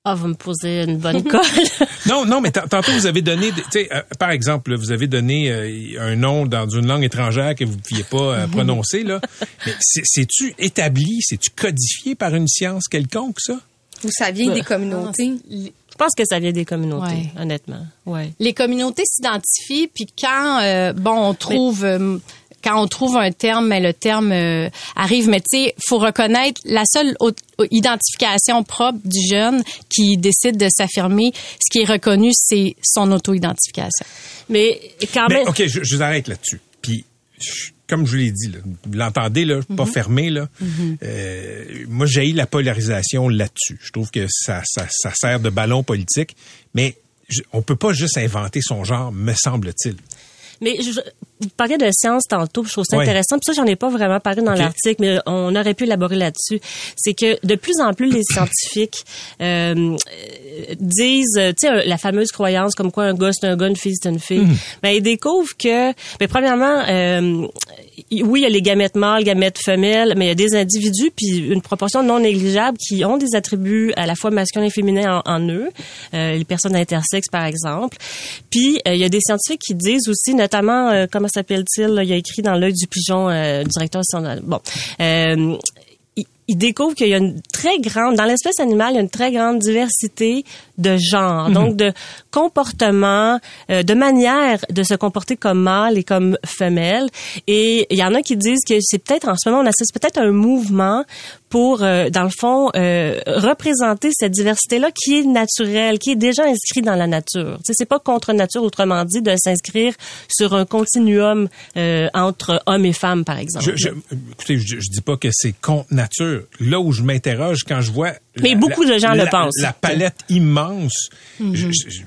Ah, vous me posez une bonne colle. non, non, mais tantôt vous avez donné, euh, par exemple, vous avez donné euh, un nom dans une langue étrangère que vous ne pouviez pas prononcer là. Mais c'est-tu établi, c'est-tu codifié par une science quelconque ça? Ou ça vient des communautés? Je pense que ça vient des communautés, honnêtement. Ouais. Les communautés s'identifient, puis quand bon on trouve quand on trouve un terme, mais le terme euh, arrive. Mais tu sais, faut reconnaître la seule identification propre du jeune qui décide de s'affirmer, ce qui est reconnu, c'est son auto-identification. Mais quand même. ok, je, vous arrête là-dessus. Puis comme je vous l'ai dit, vous l'entendez là, pas mhm. fermé là. Mhm. euh, moi, j'ai la polarisation là-dessus. Je trouve que ça, ça, ça sert de ballon politique, mais on peut pas juste inventer son genre, me semble-t-il. Mais je, vous parliez de science tantôt, je trouve ça intéressant. Puis ça, j'en ai pas vraiment parlé dans l'article, mais on aurait pu élaborer là-dessus. C'est que de plus en plus les scientifiques euh, disent, tu sais, la fameuse croyance comme quoi un gars c'est un gars, une fille c'est une fille. Hmm. Ben ils découvrent que, ben premièrement, euh, oui, il y a les gamètes mâles, gamètes femelles, mais il y a des individus puis une proportion non négligeable qui ont des attributs à la fois masculins et féminins en, eux, euh, les personnes intersexes par exemple. Puis euh, il y a des scientifiques qui disent aussi, notamment euh, s'appelle-t-il Il a écrit dans l'œil du pigeon, directeur bon il découvre qu'il y a une très grande, dans l'espèce animale, il y a une très grande diversité de genres, mhm. donc de comportements, euh, de manière de se comporter comme mâle et comme femelle. Et il y en a qui disent que c'est peut-être, en ce moment, on assiste peut-être à un mouvement pour, euh, dans le fond, euh, représenter cette diversité-là qui est naturelle, qui est déjà inscrite dans la nature. C'est pas contre nature, autrement dit, de s'inscrire sur un continuum entre hommes et femmes, par exemple. Je, je, écoutez, je, je dis pas que c'est contre nature là où je m'interroge quand je vois. Mais beaucoup de gens le pensent. La palette immense. Mhm. je,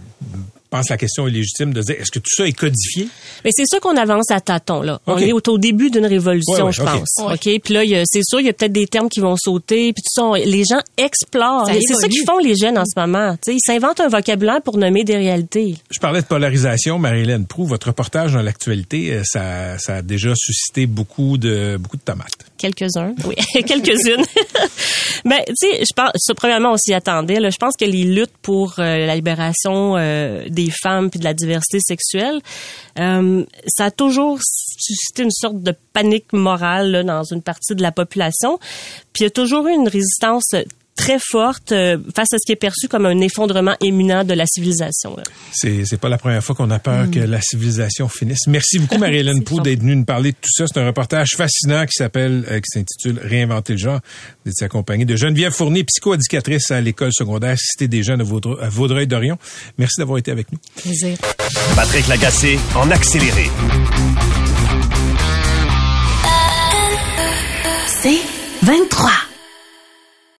pense que la question est légitime de dire est-ce que tout ça est codifié? Mais c'est ça qu'on avance à tâtons là. On est au, début d'une révolution, je pense. OK, puis là c'est sûr il y a peut-être des termes qui vont sauter puis tout ça les gens explorent. C'est ça qu'ils font les jeunes en ce moment, ils s'inventent un vocabulaire pour nommer des réalités. Je parlais de polarisation, Marie-Hélène Proux, votre reportage dans l'actualité, euh, ça, ça a déjà suscité beaucoup de beaucoup de tomates. Quelques-uns, oui, quelques-unes. Mais tu sais, je pense, premièrement, on s'y attendait. Je pense que les luttes pour euh, la libération euh, des femmes puis de la diversité sexuelle, euh, ça a toujours suscité une sorte de panique morale dans une partie de la population. Puis il y a toujours eu une résistance très forte euh, face à ce qui est perçu comme un effondrement imminent de la civilisation. C'est c'est pas la première fois qu'on a peur mm. que la civilisation finisse. Merci beaucoup Marie-Hélène Pou d'être venue nous parler de tout ça. C'est un reportage fascinant qui s'appelle euh, qui s'intitule Réinventer le genre. Vous êtes accompagné de Geneviève Fournier, psychoéducatrice à l'école secondaire Cité des jeunes à Vaudreuil-Dorion. Merci d'avoir été avec nous. Plaisir. Patrick Lagacé en accéléré. C'est 23.